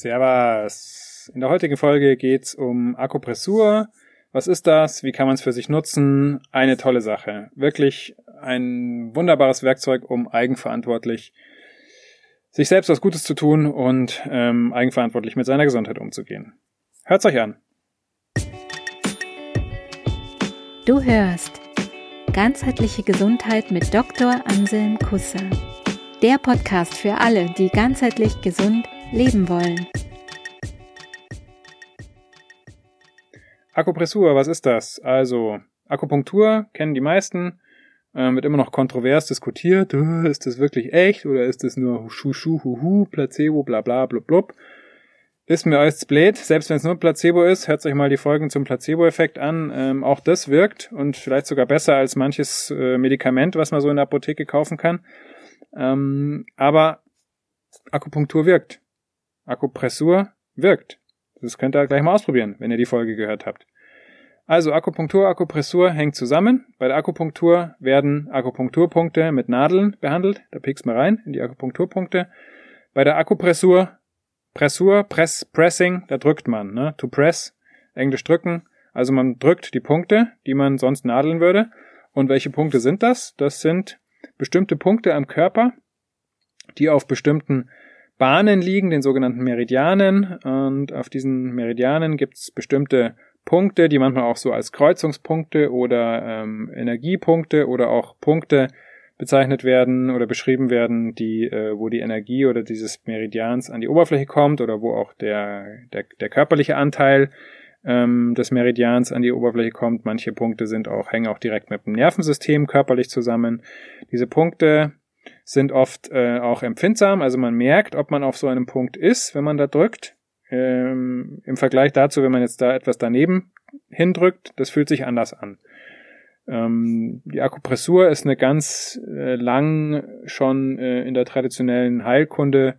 Servus. In der heutigen Folge geht's um Akupressur. Was ist das? Wie kann man es für sich nutzen? Eine tolle Sache. Wirklich ein wunderbares Werkzeug, um eigenverantwortlich sich selbst was Gutes zu tun und ähm, eigenverantwortlich mit seiner Gesundheit umzugehen. Hört's euch an. Du hörst Ganzheitliche Gesundheit mit Dr. Anselm Kusser. Der Podcast für alle, die ganzheitlich gesund leben wollen. Akupressur, was ist das? Also, Akupunktur kennen die meisten, äh, wird immer noch kontrovers diskutiert. Äh, ist das wirklich echt oder ist das nur Schu, Huhu, Placebo, bla bla blub blub. Ist mir alles blöd, selbst wenn es nur Placebo ist, hört euch mal die Folgen zum Placebo-Effekt an. Ähm, auch das wirkt und vielleicht sogar besser als manches äh, Medikament, was man so in der Apotheke kaufen kann. Ähm, aber Akupunktur wirkt. Akupressur wirkt. Das könnt ihr gleich mal ausprobieren, wenn ihr die Folge gehört habt. Also Akupunktur, Akupressur hängt zusammen. Bei der Akupunktur werden Akupunkturpunkte mit Nadeln behandelt. Da piekst man rein in die Akupunkturpunkte. Bei der Akupressur, Pressur, Press, Pressing, da drückt man. Ne? To press, Englisch drücken. Also man drückt die Punkte, die man sonst nadeln würde. Und welche Punkte sind das? Das sind bestimmte Punkte am Körper, die auf bestimmten Bahnen liegen, den sogenannten Meridianen. Und auf diesen Meridianen gibt es bestimmte Punkte, die manchmal auch so als Kreuzungspunkte oder ähm, Energiepunkte oder auch Punkte bezeichnet werden oder beschrieben werden, die, äh, wo die Energie oder dieses Meridians an die Oberfläche kommt oder wo auch der, der, der körperliche Anteil ähm, des Meridians an die Oberfläche kommt. Manche Punkte sind auch, hängen auch direkt mit dem Nervensystem körperlich zusammen. Diese Punkte sind oft äh, auch empfindsam, also man merkt, ob man auf so einem Punkt ist, wenn man da drückt. Ähm, Im Vergleich dazu, wenn man jetzt da etwas daneben hindrückt, das fühlt sich anders an. Ähm, die Akupressur ist eine ganz äh, lang schon äh, in der traditionellen Heilkunde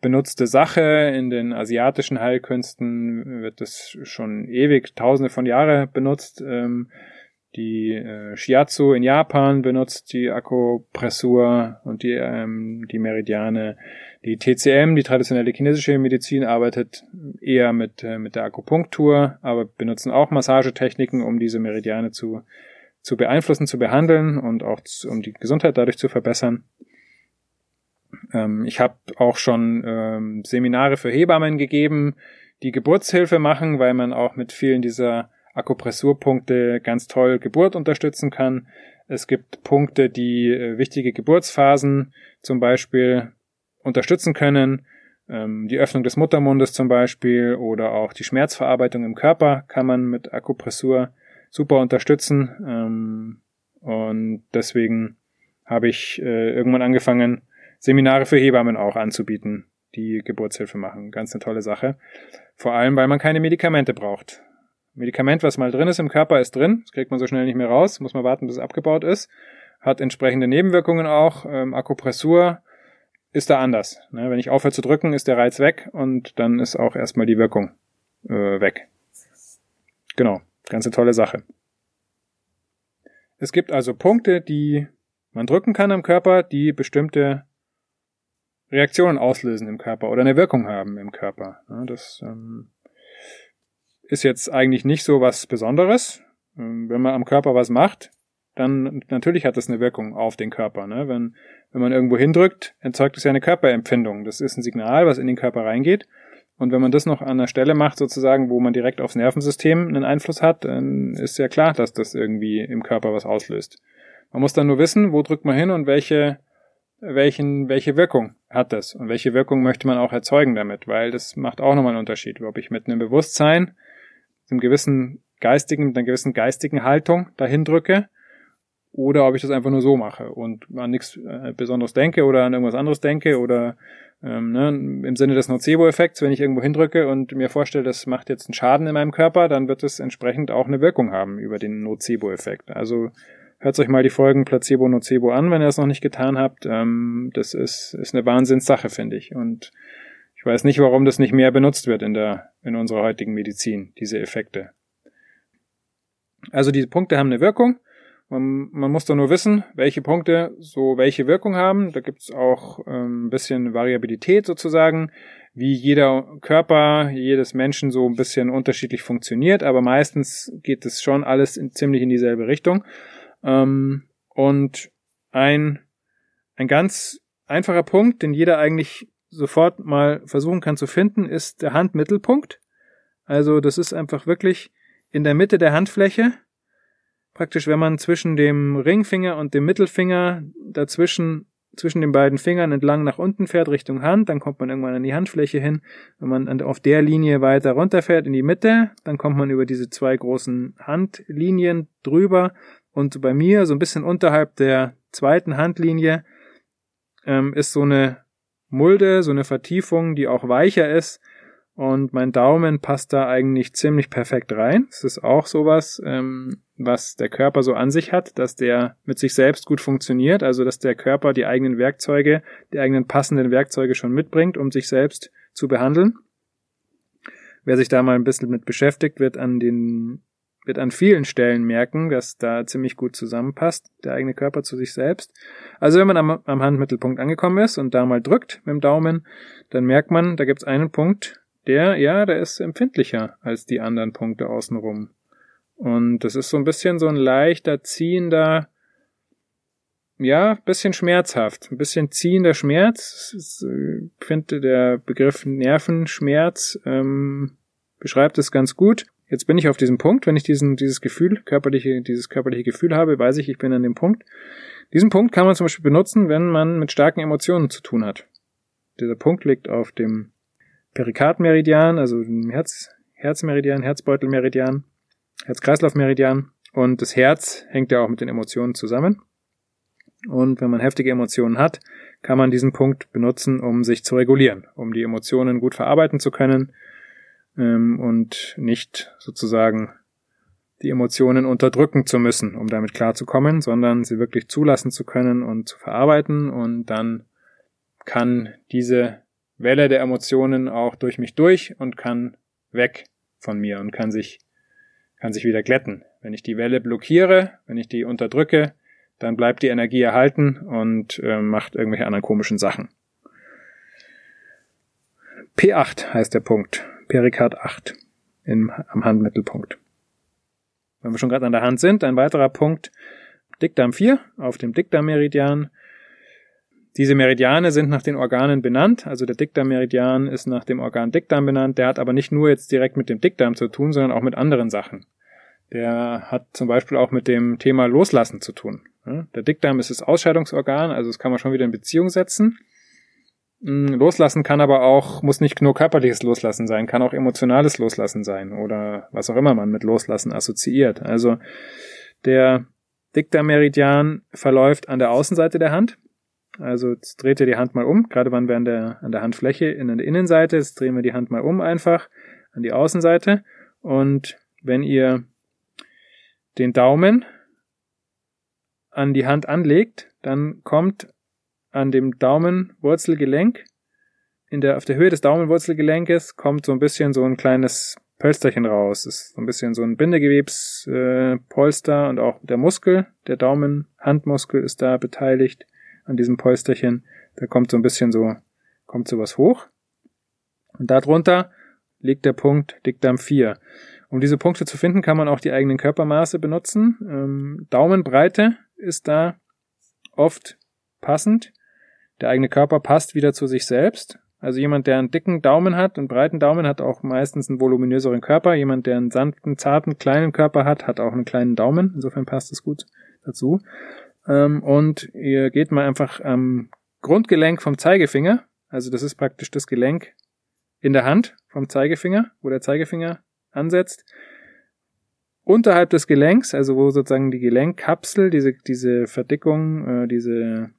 benutzte Sache. In den asiatischen Heilkünsten wird das schon ewig, tausende von Jahren benutzt. Ähm, die äh, Shiatsu in Japan benutzt die Akupressur und die, ähm, die Meridiane. Die TCM, die traditionelle chinesische Medizin, arbeitet eher mit, äh, mit der Akupunktur, aber benutzen auch Massagetechniken, um diese Meridiane zu, zu beeinflussen, zu behandeln und auch zu, um die Gesundheit dadurch zu verbessern. Ähm, ich habe auch schon ähm, Seminare für Hebammen gegeben, die Geburtshilfe machen, weil man auch mit vielen dieser Akupressurpunkte ganz toll Geburt unterstützen kann. Es gibt Punkte, die äh, wichtige Geburtsphasen zum Beispiel unterstützen können. Ähm, die Öffnung des Muttermundes zum Beispiel oder auch die Schmerzverarbeitung im Körper kann man mit Akupressur super unterstützen. Ähm, und deswegen habe ich äh, irgendwann angefangen, Seminare für Hebammen auch anzubieten, die Geburtshilfe machen. Ganz eine tolle Sache. Vor allem, weil man keine Medikamente braucht. Medikament, was mal drin ist im Körper, ist drin. Das kriegt man so schnell nicht mehr raus. Muss man warten, bis es abgebaut ist. Hat entsprechende Nebenwirkungen auch. Ähm, Akupressur ist da anders. Ne? Wenn ich aufhöre zu drücken, ist der Reiz weg und dann ist auch erstmal die Wirkung äh, weg. Genau. Ganz eine tolle Sache. Es gibt also Punkte, die man drücken kann am Körper, die bestimmte Reaktionen auslösen im Körper oder eine Wirkung haben im Körper. Das ähm, ist jetzt eigentlich nicht so was Besonderes. Ähm, wenn man am Körper was macht, dann natürlich hat das eine Wirkung auf den Körper. Ne? Wenn, wenn man irgendwo hindrückt, erzeugt es ja eine Körperempfindung. Das ist ein Signal, was in den Körper reingeht. Und wenn man das noch an einer Stelle macht, sozusagen, wo man direkt aufs Nervensystem einen Einfluss hat, dann ist ja klar, dass das irgendwie im Körper was auslöst. Man muss dann nur wissen, wo drückt man hin und welche, welchen, welche Wirkung hat das und welche Wirkung möchte man auch erzeugen damit, weil das macht auch nochmal einen Unterschied, ob ich mit einem Bewusstsein einem gewissen geistigen, mit einer gewissen geistigen Haltung dahin drücke oder ob ich das einfach nur so mache und an nichts äh, Besonderes denke oder an irgendwas anderes denke oder ähm, ne, im Sinne des Nocebo-Effekts, wenn ich irgendwo hindrücke und mir vorstelle, das macht jetzt einen Schaden in meinem Körper, dann wird es entsprechend auch eine Wirkung haben über den Nocebo-Effekt. Also hört euch mal die Folgen Placebo, Nocebo an, wenn ihr es noch nicht getan habt. Ähm, das ist, ist eine Wahnsinnssache, finde ich. Und ich weiß nicht, warum das nicht mehr benutzt wird in der, in unserer heutigen Medizin, diese Effekte. Also diese Punkte haben eine Wirkung. Man, man muss da nur wissen, welche Punkte so welche Wirkung haben. Da gibt's auch ähm, ein bisschen Variabilität sozusagen wie jeder Körper jedes Menschen so ein bisschen unterschiedlich funktioniert, aber meistens geht es schon alles in, ziemlich in dieselbe Richtung. Ähm, und ein, ein ganz einfacher Punkt, den jeder eigentlich sofort mal versuchen kann zu finden, ist der Handmittelpunkt. Also das ist einfach wirklich in der Mitte der Handfläche. Praktisch, wenn man zwischen dem Ringfinger und dem Mittelfinger dazwischen zwischen den beiden Fingern entlang nach unten fährt Richtung Hand, dann kommt man irgendwann an die Handfläche hin. Wenn man auf der Linie weiter runterfährt in die Mitte, dann kommt man über diese zwei großen Handlinien drüber und bei mir so ein bisschen unterhalb der zweiten Handlinie ähm, ist so eine Mulde, so eine Vertiefung, die auch weicher ist. Und mein Daumen passt da eigentlich ziemlich perfekt rein. Es ist auch sowas, ähm, was der Körper so an sich hat, dass der mit sich selbst gut funktioniert, also dass der Körper die eigenen Werkzeuge, die eigenen passenden Werkzeuge schon mitbringt, um sich selbst zu behandeln. Wer sich da mal ein bisschen mit beschäftigt, wird an den wird an vielen Stellen merken, dass da ziemlich gut zusammenpasst, der eigene Körper zu sich selbst. Also wenn man am, am Handmittelpunkt angekommen ist und da mal drückt mit dem Daumen, dann merkt man, da gibt es einen Punkt, der, ja, der ist empfindlicher als die anderen Punkte außenrum. Und das ist so ein bisschen so ein leichter, ziehender, ja, bisschen schmerzhaft, ein bisschen ziehender Schmerz. Ich finde, der Begriff Nervenschmerz ähm, beschreibt es ganz gut. Jetzt bin ich auf diesem Punkt, wenn ich diesen, dieses Gefühl, körperliche, dieses körperliche Gefühl habe, weiß ich, ich bin an dem Punkt. Diesen Punkt kann man zum Beispiel benutzen, wenn man mit starken Emotionen zu tun hat. Dieser Punkt liegt auf dem Perikardmeridian, also dem Herz, Herzmeridian, Herzbeutelmeridian, Herz-Kreislauf-Meridian. Und das Herz hängt ja auch mit den Emotionen zusammen. Und wenn man heftige Emotionen hat, kann man diesen Punkt benutzen, um sich zu regulieren, um die Emotionen gut verarbeiten zu können ähm, und nicht sozusagen die Emotionen unterdrücken zu müssen, um damit klarzukommen, sondern sie wirklich zulassen zu können und zu verarbeiten und dann kann diese Welle der Emotionen auch durch mich durch und kann weg von mir und kann sich, kann sich wieder glätten. Wenn ich die Welle blockiere, wenn ich die unterdrücke, dann bleibt die Energie erhalten und äh, macht irgendwelche anderen komischen Sachen. P8 heißt der Punkt. Perikard 8 im, am Handmittelpunkt. Wenn wir schon gerade an der Hand sind, ein weiterer Punkt, Dickdarm 4 auf dem Dickdarmmeridian. Diese Meridiane sind nach den Organen benannt. Also der Dickdarmmeridian ist nach dem Organ Dickdarm benannt. Der hat aber nicht nur jetzt direkt mit dem Dickdarm zu tun, sondern auch mit anderen Sachen. Der hat zum Beispiel auch mit dem Thema Loslassen zu tun. Der Dickdarm ist das Ausscheidungsorgan, also das kann man schon wieder in Beziehung setzen. Hm, loslassen kann aber auch, muss nicht nur körperliches Loslassen sein, kann auch emotionales Loslassen sein oder was auch immer man mit Loslassen assoziiert. Also der Dicta-Meridian verläuft an der Außenseite der Hand. Also jetzt dreht ihr die Hand mal um, gerade wann wir an der, an der Handfläche in der Innenseite, jetzt drehen wir die Hand mal um einfach an die Außenseite und wenn ihr den Daumen an die Hand anlegt, dann kommt an dem Daumenwurzelgelenk. In der, auf der Höhe des Daumenwurzelgelenkes kommt so ein bisschen so ein kleines Pölsterchen raus. Das ist so ein bisschen so ein Bindegewebspolster äh, und auch der Muskel, der Daumenhandmuskel ist da beteiligt an diesem Polsterchen. Da kommt so ein bisschen so, kommt sowas hoch. Und darunter liegt der Punkt Dickdarm 4. Um diese Punkte zu finden, kann man auch die eigenen Körpermaße benutzen. Ähm, Daumenbreite ist da oft passend. Der eigene Körper passt wieder zu sich selbst. Also jemand, der einen dicken Daumen hat, einen breiten Daumen, hat auch meistens einen voluminöseren Körper. Jemand, der einen sanften, zarten, kleinen Körper hat, hat auch einen kleinen Daumen. Insofern passt es gut dazu. Ähm, und ihr geht mal einfach am Grundgelenk vom Zeigefinger. Also das ist praktisch das Gelenk in der Hand vom Zeigefinger, wo der Zeigefinger ansetzt. Unterhalb des Gelenks, also wo sozusagen die Gelenkkapsel, diese, diese Verdickung, äh, diese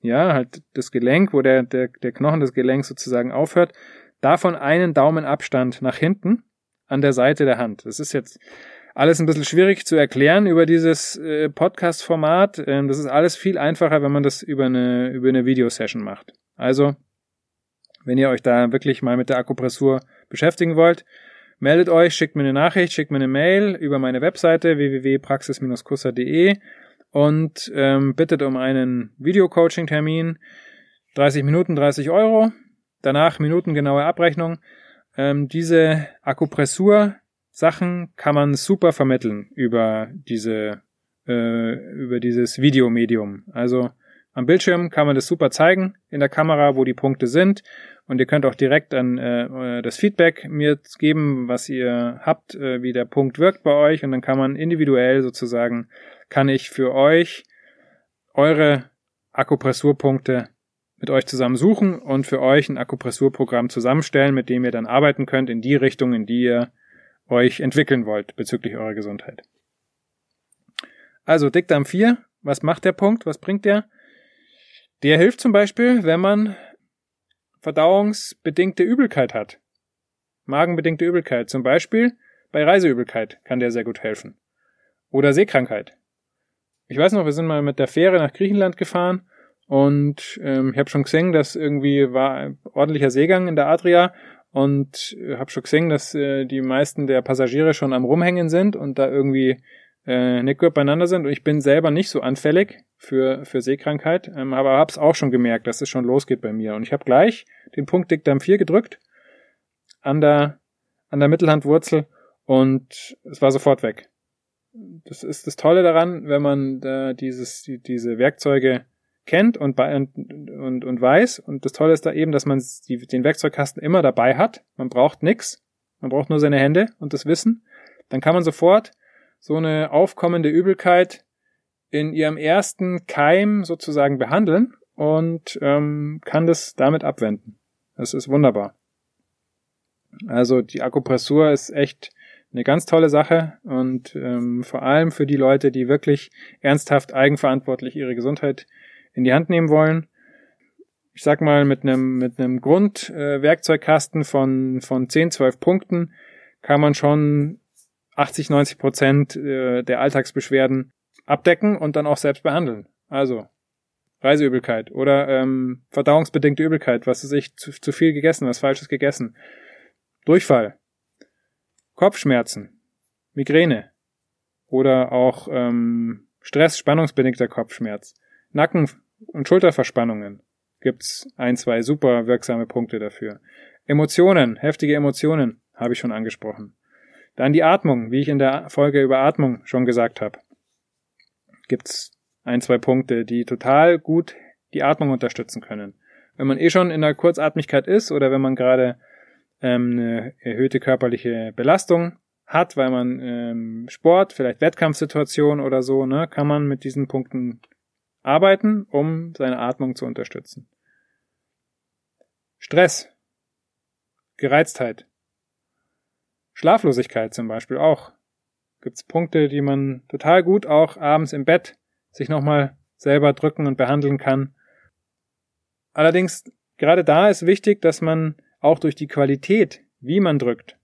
ja, halt das Gelenk, wo der, der, der Knochen des Gelenks sozusagen aufhört, davon einen Daumen Abstand nach hinten an der Seite der Hand. Das ist jetzt alles ein bisschen schwierig zu erklären über dieses äh, Podcast-Format. Ähm, das ist alles viel einfacher, wenn man das über eine, über eine Videosession macht. Also, wenn ihr euch da wirklich mal mit der Akupressur beschäftigen wollt, meldet euch, schickt mir eine Nachricht, schickt mir eine Mail über meine Webseite www.praxis-kusser.de und ähm, bittet um einen Videocoaching-Termin. 30 Minuten, 30 Euro. danach minutengenaue Abrechnung. Ähm, diese Akupressur-Sachen kann man super vermitteln über diese äh, über dieses Videomedium. Also am Bildschirm kann man das super zeigen in der Kamera, wo die Punkte sind. Und ihr könnt auch direkt dann äh, das Feedback mir geben, was ihr habt, äh, wie der Punkt wirkt bei euch. Und dann kann man individuell sozusagen, kann ich für euch eure Akupressurpunkte mit euch zusammen suchen und für euch ein Akupressurprogramm zusammenstellen, mit dem ihr dann arbeiten könnt in die Richtung, in die ihr euch entwickeln wollt bezüglich eurer Gesundheit. Also Dickdarm 4, was macht der Punkt? Was bringt der? Der hilft zum Beispiel, wenn man verdauungsbedingte Übelkeit hat. Magenbedingte Übelkeit. Zum Beispiel bei Reiseübelkeit kann der sehr gut helfen. Oder Seekrankheit. Ich weiß noch, wir sind mal mit der Fähre nach Griechenland gefahren und ähm, ich habe schon gesehen, dass irgendwie war ein ordentlicher Seegang in der Adria und äh, habe schon gesehen, dass äh, die meisten der Passagiere schon am Rumhängen sind und da irgendwie äh, nicht gut beieinander sind. Und ich bin selber nicht so anfällig für, für Seekrankheit, ähm, aber habe es auch schon gemerkt, dass es schon losgeht bei mir. Und ich habe gleich den Punkt Dickdarm 4 gedrückt an der, an der Mittelhandwurzel und es war sofort weg. Das ist das Tolle daran, wenn man da dieses, die, diese Werkzeuge kennt und, und, und, und weiß. Und das Tolle ist da eben, dass man die, den Werkzeugkasten immer dabei hat. Man braucht nix. Man braucht nur seine Hände und das Wissen. Dann kann man sofort so eine aufkommende Übelkeit in ihrem ersten Keim sozusagen behandeln und ähm, kann das damit abwenden. Das ist wunderbar. Also die Akupressur ist echt eine ganz tolle Sache und ähm, vor allem für die Leute, die wirklich ernsthaft eigenverantwortlich ihre Gesundheit in die Hand nehmen wollen. Ich sag mal, mit einem, mit einem Grundwerkzeugkasten äh, von, von 10, 12 Punkten kann man schon 80, 90 Prozent äh, der Alltagsbeschwerden abdecken und dann auch selbst behandeln. Also Reiseübelkeit oder ähm, verdauungsbedingte Übelkeit, was ist ich zu, zu viel gegessen, was Falsches gegessen, Durchfall, Kopfschmerzen, Migräne oder auch ähm, Stress, spannungsbedingter Kopfschmerz, Nacken- und Schulterverspannungen gibt's ein, zwei super wirksame Punkte dafür. Emotionen, heftige Emotionen, habe ich schon angesprochen. Dann die Atmung, wie ich in der Folge über Atmung schon gesagt habe. Gibt's ein, zwei Punkte, die total gut die Atmung unterstützen können. Wenn man eh schon in der Kurzatmigkeit ist oder wenn man gerade ähm, eine erhöhte körperliche Belastung hat, weil man ähm, Sport, vielleicht Wettkampfsituation oder so, ne, kann man mit diesen Punkten arbeiten, um seine Atmung zu unterstützen. Stress, Gereiztheit, Schlaflosigkeit zum Beispiel auch. Gibt's Punkte, die man total gut auch abends im Bett sich nochmal selber drücken und behandeln kann. Allerdings, gerade da ist wichtig, dass man auch durch die Qualität, wie man drückt,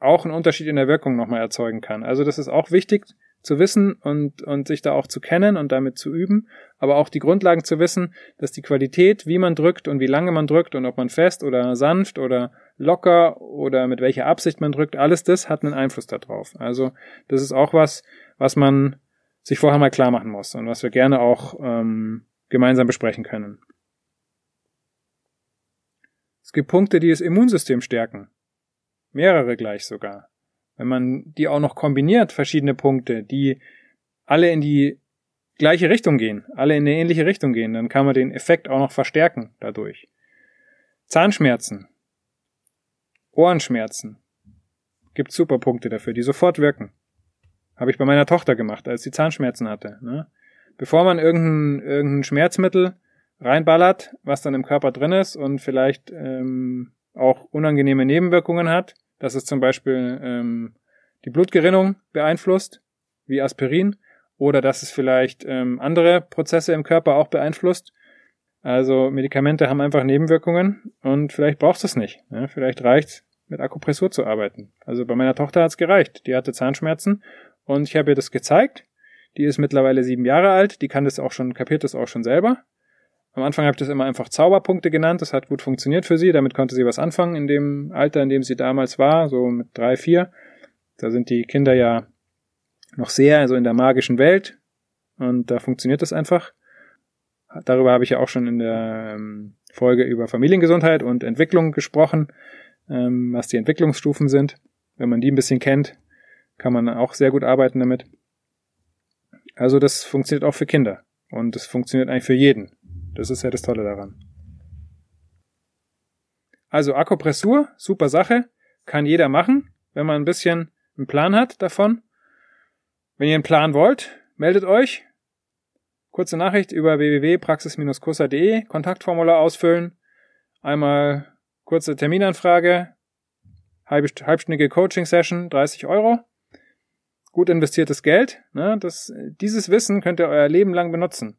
auch einen Unterschied in der Wirkung nochmal erzeugen kann. Also das ist auch wichtig zu wissen und, und sich da auch zu kennen und damit zu üben, aber auch die Grundlagen zu wissen, dass die Qualität, wie man drückt und wie lange man drückt und ob man fest oder sanft oder locker oder mit welcher Absicht man drückt, alles das hat einen Einfluss darauf. Also das ist auch was, was man sich vorher mal klar machen muss und was wir gerne auch ähm, gemeinsam besprechen können. Gibt Punkte, die das Immunsystem stärken. Mehrere gleich sogar. Wenn man die auch noch kombiniert, verschiedene Punkte, die alle in die gleiche Richtung gehen, alle in eine ähnliche Richtung gehen, dann kann man den Effekt auch noch verstärken dadurch. Zahnschmerzen Ohrenschmerzen. Gibt super Punkte dafür, die sofort wirken. Habe ich bei meiner Tochter gemacht, als sie Zahnschmerzen hatte. Ne? Bevor man irgendein, irgendein Schmerzmittel reinballert, was dann im Körper drin ist und vielleicht ähm, auch unangenehme Nebenwirkungen hat, dass es zum Beispiel ähm, die Blutgerinnung beeinflusst, wie Aspirin, oder dass es vielleicht ähm, andere Prozesse im Körper auch beeinflusst, also Medikamente haben einfach Nebenwirkungen und vielleicht brauchst du es nicht. Ja, vielleicht reicht mit Akupressur zu arbeiten. Also bei meiner Tochter hat's gereicht. Die hatte Zahnschmerzen und ich habe ihr das gezeigt. Die ist mittlerweile sieben Jahre alt, die kann das auch schon, kapiert das auch schon selber. Am Anfang habe ich das immer einfach Zauberpunkte genannt, das hat gut funktioniert für sie, damit konnte sie was anfangen in dem Alter, in dem sie damals war, so mit drei, vier. Da sind die Kinder ja noch sehr also in der magischen Welt und da funktioniert das einfach. Darüber habe ich ja auch schon in der ähm, Folge über Familiengesundheit und Entwicklung gesprochen, ähm, was die Entwicklungsstufen sind. Wenn man die ein bisschen kennt, kann man auch sehr gut arbeiten damit. Also das funktioniert auch für Kinder und das funktioniert eigentlich für jeden. Das ist ja das Tolle daran. Also Akupressur, super Sache, kann jeder machen, wenn man ein bisschen einen Plan hat davon. Wenn ihr einen Plan wollt, meldet euch. Kurze Nachricht über www.praxis-kurser.de, Kontaktformular ausfüllen, einmal kurze Terminanfrage, halbstündige Coaching-Session, 30 Euro. Gut investiertes Geld. Ne? Das, dieses Wissen könnt ihr euer Leben lang benutzen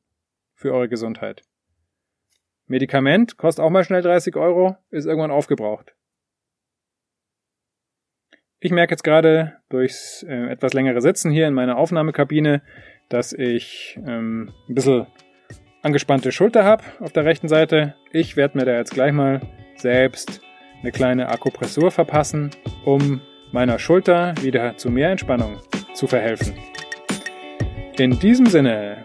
für eure Gesundheit. Medikament kostet auch mal schnell 30 Euro, ist irgendwann aufgebraucht. Ich merke jetzt gerade durchs äh, etwas längere Sitzen hier in meiner Aufnahmekabine, dass ich ähm, ein bisschen angespannte Schulter habe auf der rechten Seite. Ich werde mir da jetzt gleich mal selbst eine kleine Akupressur verpassen, um meiner Schulter wieder zu mehr Entspannung zu verhelfen. In diesem Sinne.